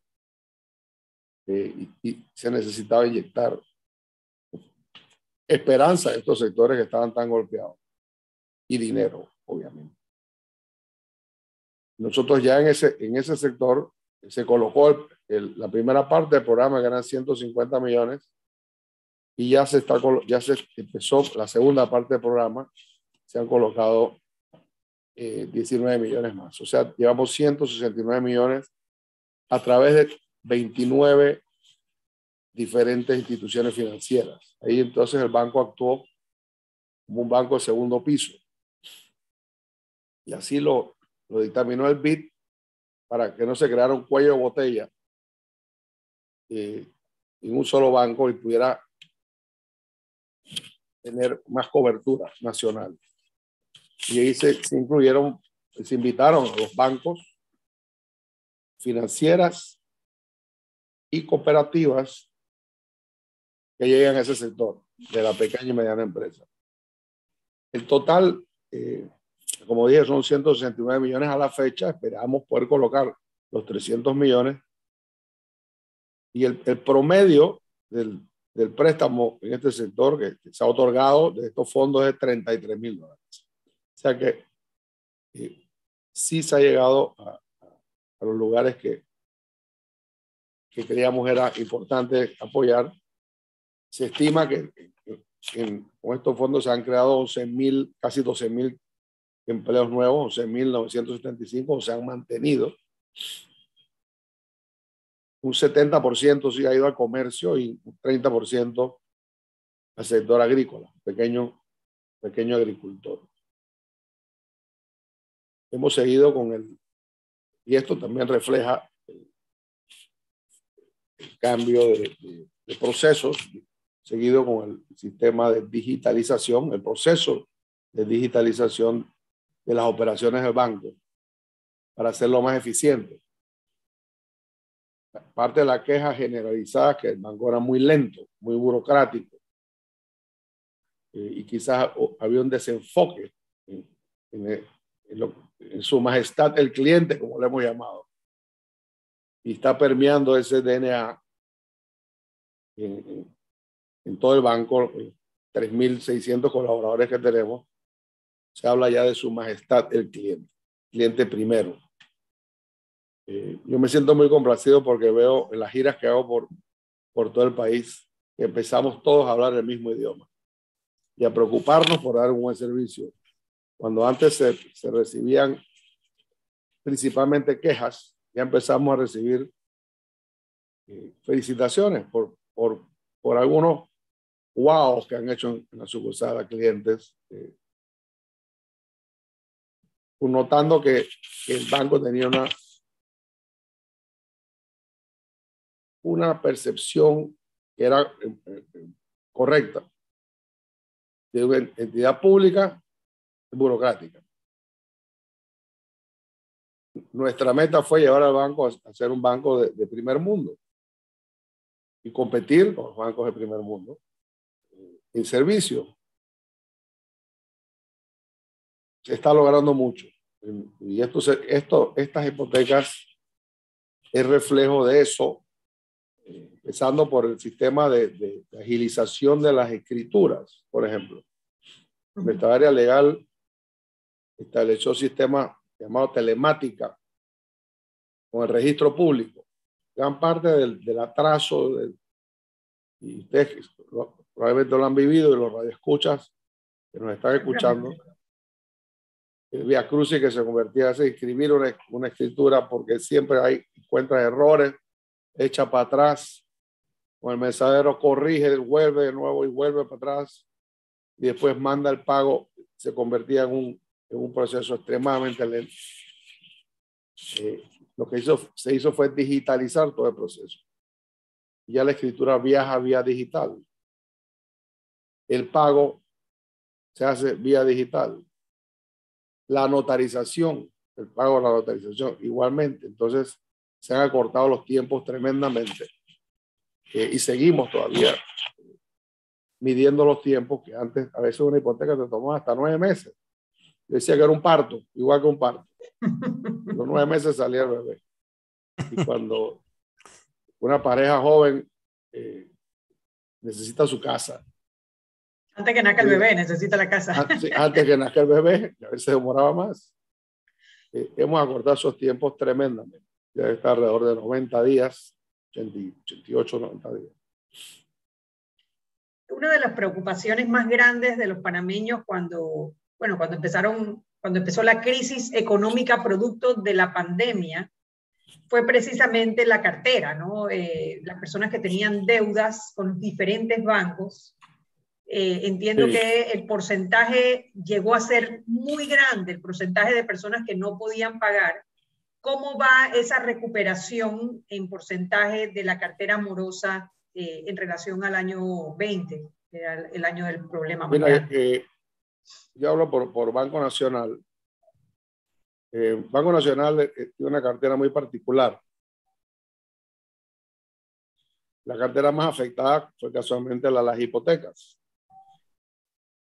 eh, y, se necesitaba inyectar esperanza en estos sectores que estaban tan golpeados y dinero, obviamente. Nosotros ya en ese, en ese sector se colocó la primera parte del programa, que eran 150 millones, y ya se, está, ya se empezó la segunda parte del programa, se han colocado 19 eh, millones más. O sea, llevamos 169 millones a través de 29 diferentes instituciones financieras. Ahí entonces el banco actuó como un banco de segundo piso. Y así lo, lo dictaminó el BID para que no se creara un cuello de botella eh, en un solo banco y pudiera tener más cobertura nacional. Y ahí se, incluyeron, se invitaron a los bancos financieras y cooperativas que llegan a ese sector de la pequeña y mediana empresa. El total, eh, como dije, son 169 millones a la fecha. Esperamos poder colocar los 300 millones. Y el, el promedio del, del préstamo en este sector que, se ha otorgado de estos fondos es 33 mil dólares. O sea que eh, sí se ha llegado a, los lugares que, que creíamos era importante apoyar. Se estima que, con estos fondos se han creado 11 mil, casi 12 mil empleos nuevos, 11.975 o se han mantenido un 70% sí ha ido al comercio y un 30% al sector agrícola, pequeño, pequeño agricultor. Hemos seguido con el, y esto también refleja cambio de, de procesos, seguido con el sistema de digitalización, el proceso de digitalización de las operaciones del banco para hacerlo más eficiente parte de la queja generalizada que el banco era muy lento, muy burocrático. Eh, y quizás había un desenfoque en, su majestad el cliente, como le hemos llamado. Y está permeando ese DNA en, todo el banco, 3.600 colaboradores que tenemos. Se habla ya de su majestad el cliente, cliente primero. Eh, yo me siento muy complacido porque veo en las giras que hago por, por todo el país que empezamos todos a hablar el mismo idioma y a preocuparnos por dar un buen servicio. Cuando antes se, se recibían principalmente quejas, ya empezamos a recibir eh, felicitaciones por, por, por algunos wow que han hecho en, la sucursal a clientes, eh, notando que, el banco tenía una una percepción que era eh, correcta de una entidad pública burocrática. Nuestra meta fue llevar al banco a ser un banco de, primer mundo y competir con los bancos de primer mundo en servicio. Se está logrando mucho. Y esto, esto, estas hipotecas es reflejo de eso empezando por el sistema de, agilización de las escrituras, por ejemplo. Nuestra área legal estableció un sistema llamado telemática con el registro público. Gran parte del, atraso, y ustedes probablemente lo han vivido y los radioescuchas que nos están escuchando, el Vía Crucis que se convertía en escribir una, una escritura porque siempre hay encuentra errores echa para atrás, o el mensajero corrige, vuelve de nuevo y vuelve para atrás, y después manda el pago, se convertía en un, en un proceso extremadamente lento. Eh, lo que se hizo fue digitalizar todo el proceso. Ya la escritura viaja vía digital. El pago se hace vía digital. La notarización el pago de la notarización. Igualmente, entonces se han acortado los tiempos tremendamente eh, y seguimos todavía midiendo los tiempos que antes, a veces una hipoteca te tomó hasta nueve meses. Decía que era un parto, igual que un parto. Los nueve meses salía el bebé. Y cuando una pareja joven eh, necesita su casa. Antes que nazca el bebé, necesita la casa. Antes, que nazca el bebé, a veces demoraba más. Eh, hemos acortado esos tiempos tremendamente. Ya está alrededor de 90 días, 88, 90 días. Una de las preocupaciones más grandes de los panameños cuando, bueno, cuando empezaron, cuando empezó la crisis económica producto de la pandemia, fue precisamente la cartera, ¿no? Eh, las personas que tenían deudas con diferentes bancos. Eh, entiendo que el porcentaje llegó a ser muy grande, el porcentaje de personas que no podían pagar. ¿Cómo va esa recuperación en porcentaje de la cartera amorosa eh, en relación al año 20, el año del problema? Mira, yo hablo por, Banco Nacional eh, Banco Nacional eh, tiene una cartera muy particular. La cartera más afectada fue casualmente la de las hipotecas.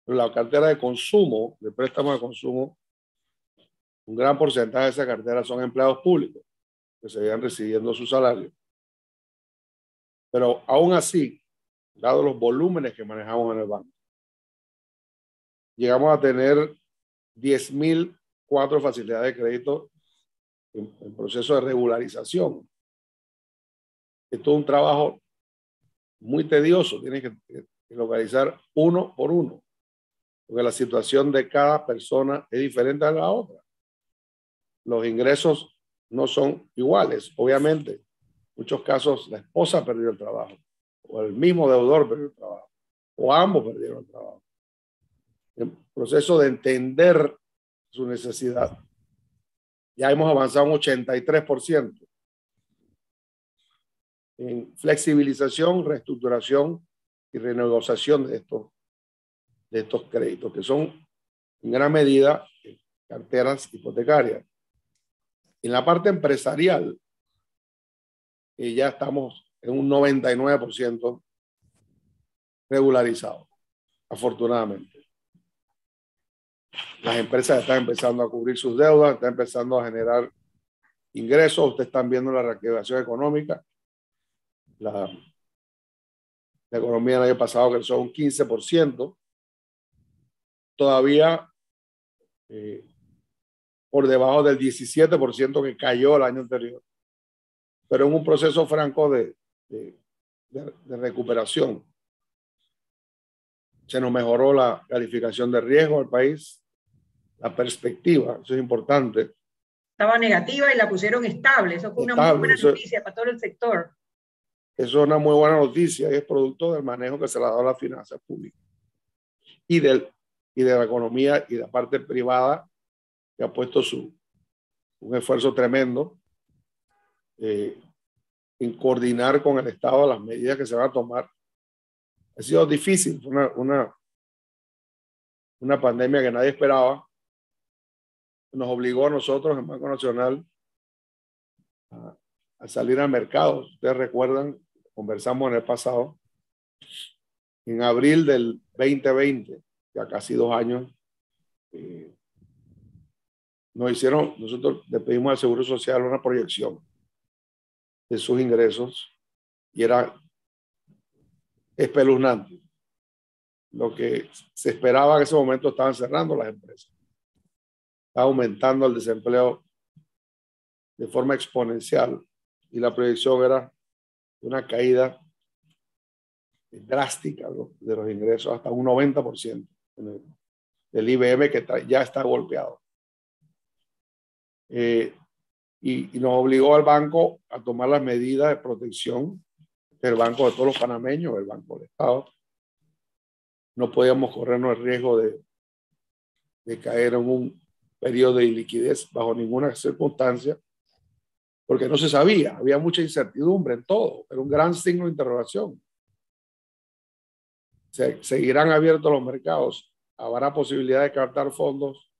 La cartera de consumo, de préstamos de consumo, un gran porcentaje de esa cartera son empleados públicos que se recibiendo su salario. Pero aún así, dado los volúmenes que manejamos en el banco, llegamos a tener 10 mil cuatro facilidades de crédito en, proceso de regularización. Esto es un trabajo muy tedioso, tienes que, localizar uno por uno, porque la situación de cada persona es diferente a la otra. Los ingresos no son iguales, obviamente. En muchos casos la esposa perdió el trabajo, o el mismo deudor perdió el trabajo, o ambos perdieron el trabajo. El proceso de entender su necesidad. Ya hemos avanzado un 83% en flexibilización, reestructuración y renegociación de estos, de estos créditos, que son en gran medida carteras hipotecarias. En la parte empresarial, eh, ya estamos en un 99% regularizado, afortunadamente las empresas están empezando a cubrir sus deudas, están empezando a generar ingresos, ustedes están viendo la reactivación económica. La, la economía el año pasado creció un 15%, todavía eh, por debajo del 17% que cayó el año anterior, pero en un proceso franco de, de, de recuperación. Se nos mejoró la calificación de riesgo del país, la perspectiva, eso es importante. Estaba negativa y la pusieron estable, eso fue una muy buena noticia para todo el sector. Eso es una muy buena noticia y es producto del manejo que se le ha dado a las finanzas públicas y, del, y de la economía y de la parte privada que ha puesto su, un esfuerzo tremendo eh, en coordinar con el Estado las medidas que se van a tomar. Ha sido difícil, fue una, una, una pandemia que nadie esperaba, nos obligó a nosotros, el Banco Nacional, a, salir al mercado. Ustedes recuerdan, conversamos en el pasado, en abril del 2020, ya casi dos años, eh, nos hicieron, nosotros le pedimos al Seguro Social una proyección de sus ingresos y era espeluznante. Lo que se esperaba en ese momento estaban cerrando las empresas está aumentando el desempleo de forma exponencial y la proyección era una caída drástica de los ingresos, hasta un 90% del IBM que ya está golpeado. Eh, y, y, nos obligó al banco a tomar las medidas de protección del Banco de todos los panameños, el Banco del Estado. No podíamos corrernos el riesgo de, de caer en un periodo de iliquidez bajo ninguna circunstancia, porque no se sabía, había mucha incertidumbre en todo, era un gran signo de interrogación. Se, seguirán abiertos los mercados, habrá posibilidad de captar fondos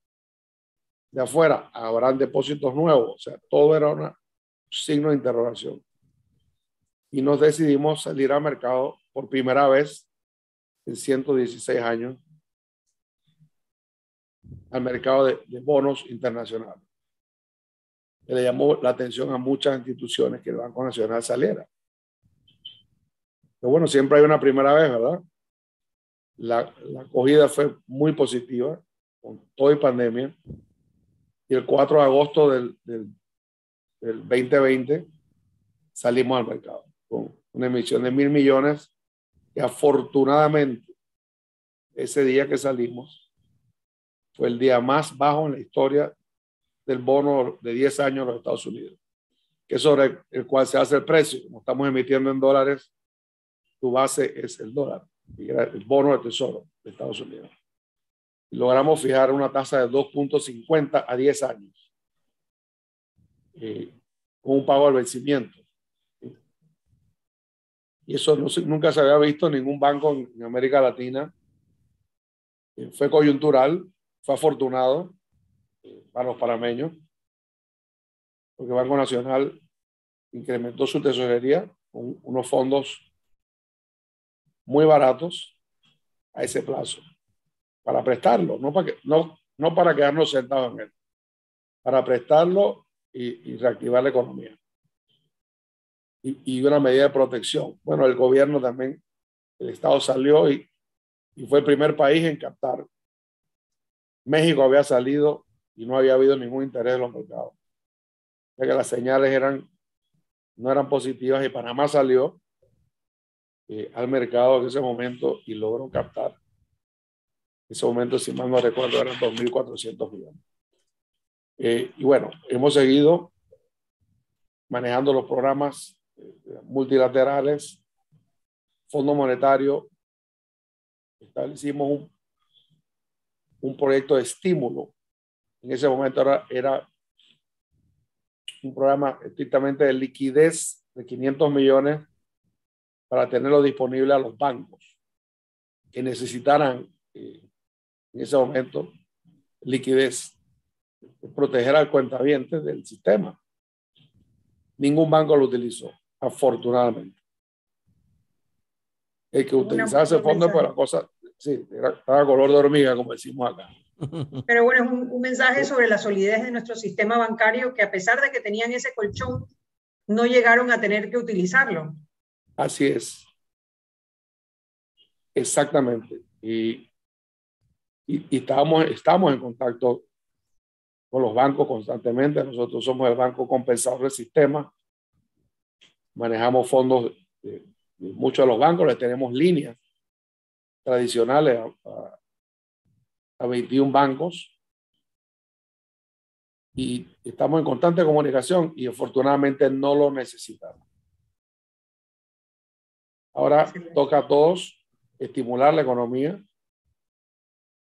de afuera, habrán depósitos nuevos, o sea, todo era un signo de interrogación. Y nos decidimos salir al mercado por primera vez en 116 años al mercado de, bonos internacionales. Le llamó la atención a muchas instituciones que el Banco Nacional saliera. Pero bueno, siempre hay una primera vez, ¿verdad? La, la acogida fue muy positiva con toda pandemia. Y el 4 de agosto del, del, del 2020 salimos al mercado con una emisión de mil millones que afortunadamente ese día que salimos fue el día más bajo en la historia del bono de 10 años de los Estados Unidos, que es sobre el cual se hace el precio. Como estamos emitiendo en dólares, tu base es el dólar, el bono de tesoro de Estados Unidos. Logramos fijar una tasa de 2.50 a 10 años, eh, con un pago al vencimiento. Y eso nunca se había visto en ningún banco en, América Latina. Eh, fue coyuntural, fue afortunado para los parameños, porque Banco Nacional incrementó su tesorería con unos fondos muy baratos a ese plazo para prestarlo, no para, que, no, no para quedarnos sentados en él, para prestarlo y, y reactivar la economía y, una medida de protección. Bueno, el gobierno también, el Estado salió y, y fue el primer país en captar. México había salido y no había habido ningún interés de los mercados. Ya que las señales eran, no eran positivas y Panamá salió eh, al mercado en ese momento y logró captar. En ese momento, si mal no recuerdo, eran 2.400 millones. Eh, y bueno, hemos seguido manejando los programas multilaterales, Fondo Monetario, establecimos un, un proyecto de estímulo. En ese momento era, era un programa estrictamente de liquidez de 500 millones para tenerlo disponible a los bancos que necesitaran eh, en ese momento liquidez, proteger al cuentaviente del sistema. Ningún banco lo utilizó afortunadamente. El que utilizaba ese fondo para la cosa, sí, era, estaba color de hormiga, como decimos acá. Pero bueno, es un, un, mensaje sobre la solidez de nuestro sistema bancario que a pesar de que tenían ese colchón, no llegaron a tener que utilizarlo. Así es. Exactamente. Y, y, y estamos, estamos en contacto con los bancos constantemente. Nosotros somos el banco compensador del sistema manejamos fondos de, muchos de los bancos, les tenemos líneas tradicionales a, a 21 bancos y estamos en constante comunicación y afortunadamente no lo necesitamos. Ahora toca a todos estimular la economía.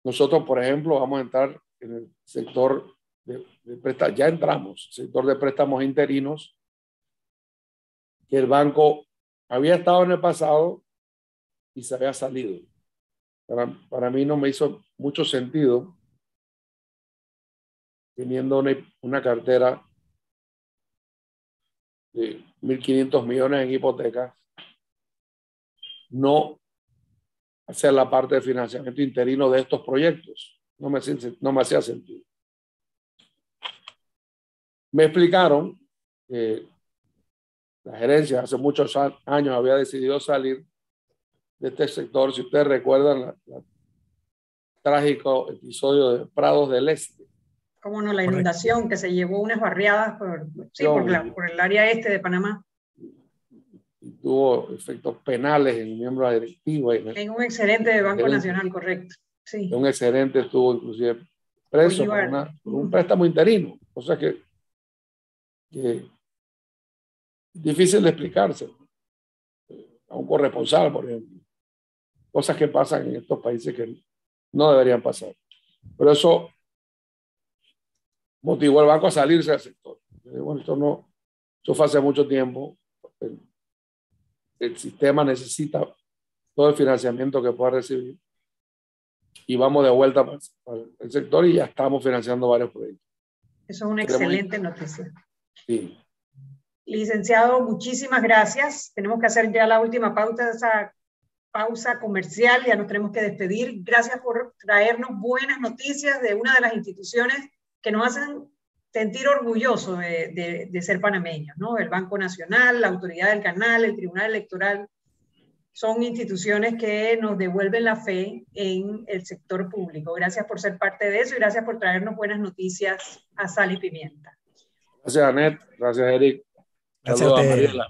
Nosotros, por ejemplo, vamos a entrar en el sector de, de préstamos, ya entramos, sector de préstamos interinos que el banco había estado en el pasado y se había salido. Para, para mí no me hizo mucho sentido teniendo una, cartera de 1.500 millones en hipotecas, no hacer la parte de financiamiento interino de estos proyectos. No me, no me hacía sentido. Me explicaron que la gerencia hace muchos años había decidido salir de este sector. Si ustedes recuerdan el trágico episodio de Prados del Este. Cómo no, la inundación que se llevó unas barriadas por, sí, por, la, por, el área este de Panamá. tuvo efectos penales en miembros directivos. En, en un excelente de Banco Nacional, correcto. Sí. Un excelente estuvo inclusive preso por, una, por, un préstamo interino. O sea que, que difícil de explicarse a un corresponsal, por ejemplo. Cosas que pasan en estos países que no deberían pasar. Pero eso motivó al banco a salirse del sector. Bueno, esto no, esto fue hace mucho tiempo. El, el sistema necesita todo el financiamiento que pueda recibir y vamos de vuelta para el sector y ya estamos financiando varios proyectos. Eso es una excelente noticia. Sí. Licenciado, muchísimas gracias. Tenemos que hacer ya la última pausa, esa pausa comercial, ya nos tenemos que despedir. Gracias por traernos buenas noticias de una de las instituciones que nos hacen sentir orgullosos de, de, ser panameños, ¿no? El Banco Nacional, la Autoridad del Canal, el Tribunal Electoral, son instituciones que nos devuelven la fe en el sector público. Gracias por ser parte de eso y gracias por traernos buenas noticias a Sal y Pimienta. Gracias, Anet. Gracias, Eric. Gracias a Mariela.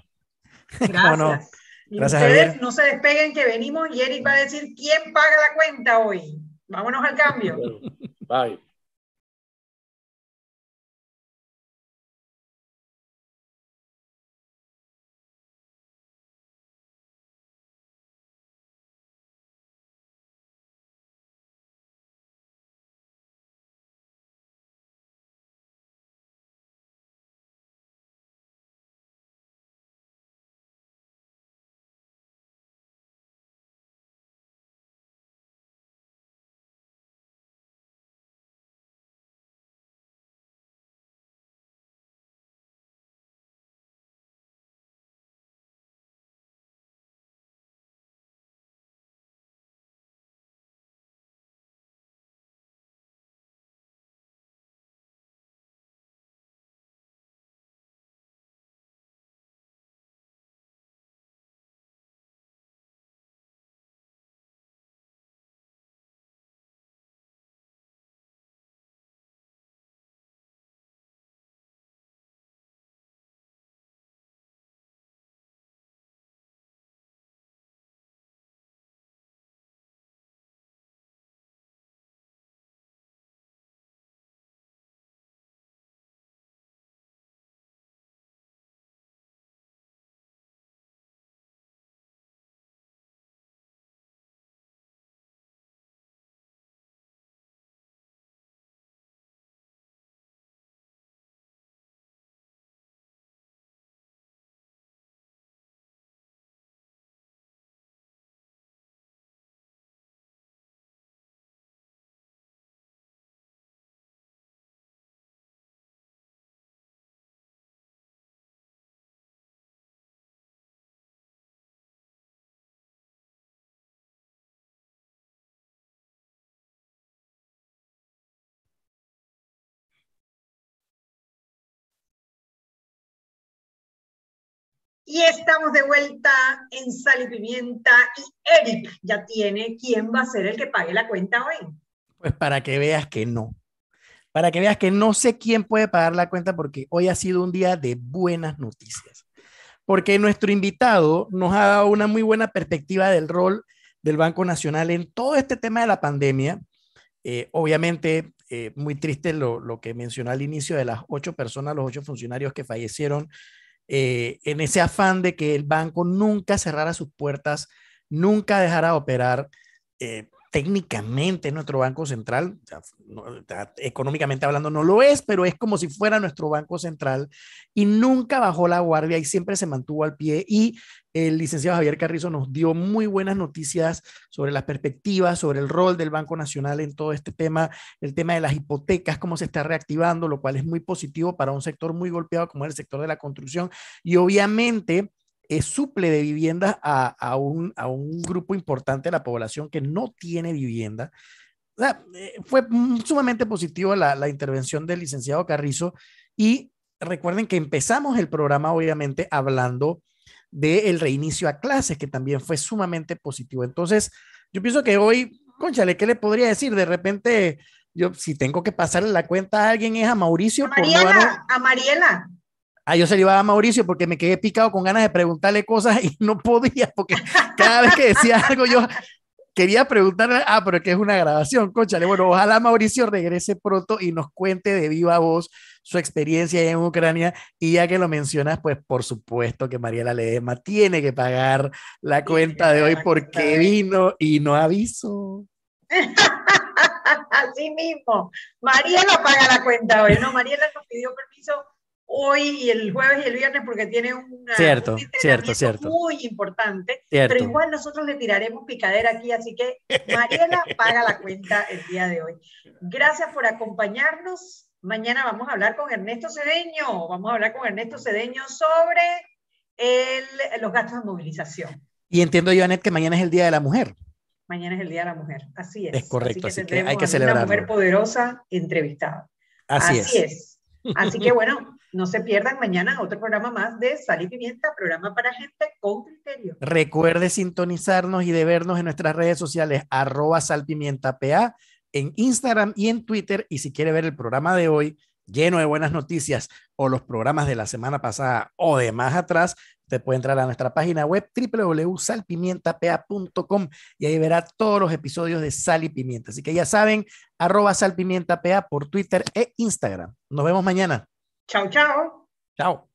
Gracias. Gracias, ustedes no se despeguen que venimos y Eric va a decir quién paga la cuenta hoy. Vámonos al cambio. Bye. Y estamos de vuelta en Sal y Pimienta y Eric ya tiene quién va a ser el que pague la cuenta hoy. Pues para que veas que no. Para que veas que no sé quién puede pagar la cuenta porque hoy ha sido un día de buenas noticias. Porque nuestro invitado nos ha dado una muy buena perspectiva del rol del Banco Nacional en todo este tema de la pandemia. Eh, obviamente, eh, muy triste lo, lo que mencionó al inicio de las ocho personas, los ocho funcionarios que fallecieron eh, en ese afán de que el banco nunca cerrara sus puertas, nunca dejara operar. Eh, técnicamente nuestro banco central, económicamente hablando no lo es, pero es como si fuera nuestro banco central y nunca bajó la guardia y siempre se mantuvo al pie y el licenciado Javier Carrizo nos dio muy buenas noticias sobre las perspectivas, sobre el rol del Banco Nacional en todo este tema, el tema de las hipotecas, cómo se está reactivando, lo cual es muy positivo para un sector muy golpeado como el sector de la construcción y obviamente es suple de viviendas a, un, grupo importante de la población que no tiene vivienda. Eh, fue sumamente positivo la, intervención del licenciado Carrizo y recuerden que empezamos el programa obviamente hablando del reinicio a clases, que también fue sumamente positivo. Entonces, yo pienso que hoy, conchale, ¿qué le podría decir? De repente, yo si tengo que pasarle la cuenta a alguien es a Mauricio. A a Mariela. Ah, yo se le iba a Mauricio porque me quedé picado con ganas de preguntarle cosas y no podía, porque cada vez que decía algo yo quería preguntarle, ah, pero que es una grabación, conchale. Bueno, ojalá Mauricio regrese pronto y nos cuente de viva voz su experiencia en Ucrania. Y ya que lo mencionas, pues por supuesto que Mariela Ledema tiene que pagar la cuenta de hoy porque vino y no aviso. Así mismo. Mariela paga la cuenta hoy. No, Mariela nos pidió permiso hoy y el jueves y el viernes porque tiene una, cierto, un cierto, cierto. muy importante, pero igual nosotros le tiraremos picadera aquí, así que Mariela paga la cuenta el día de hoy. Gracias por acompañarnos. Mañana vamos a hablar con Ernesto Cedeño. Vamos a hablar con Ernesto Cedeño sobre el, los gastos de movilización. Y entiendo, Janet, que mañana es el Día de la Mujer. Mañana es el Día de la Mujer, así es. Es correcto, así que, hay que celebrar. Una mujer poderosa entrevistada. Así, así es. Así que bueno, no se pierdan mañana otro programa más de Sal y Pimienta, programa para gente con criterio. Recuerde sintonizarnos y de vernos en nuestras redes sociales, arroba salpimientapa, en Instagram y en Twitter. Y si quiere ver el programa de hoy, lleno de buenas noticias, o los programas de la semana pasada o de más atrás, Usted puede entrar a nuestra página web www.salpimientapa.com y ahí verá todos los episodios de Sal y Pimienta. Así que ya saben, arroba salpimientapa por Twitter e Instagram. Nos vemos mañana. Chao, chao. Chao.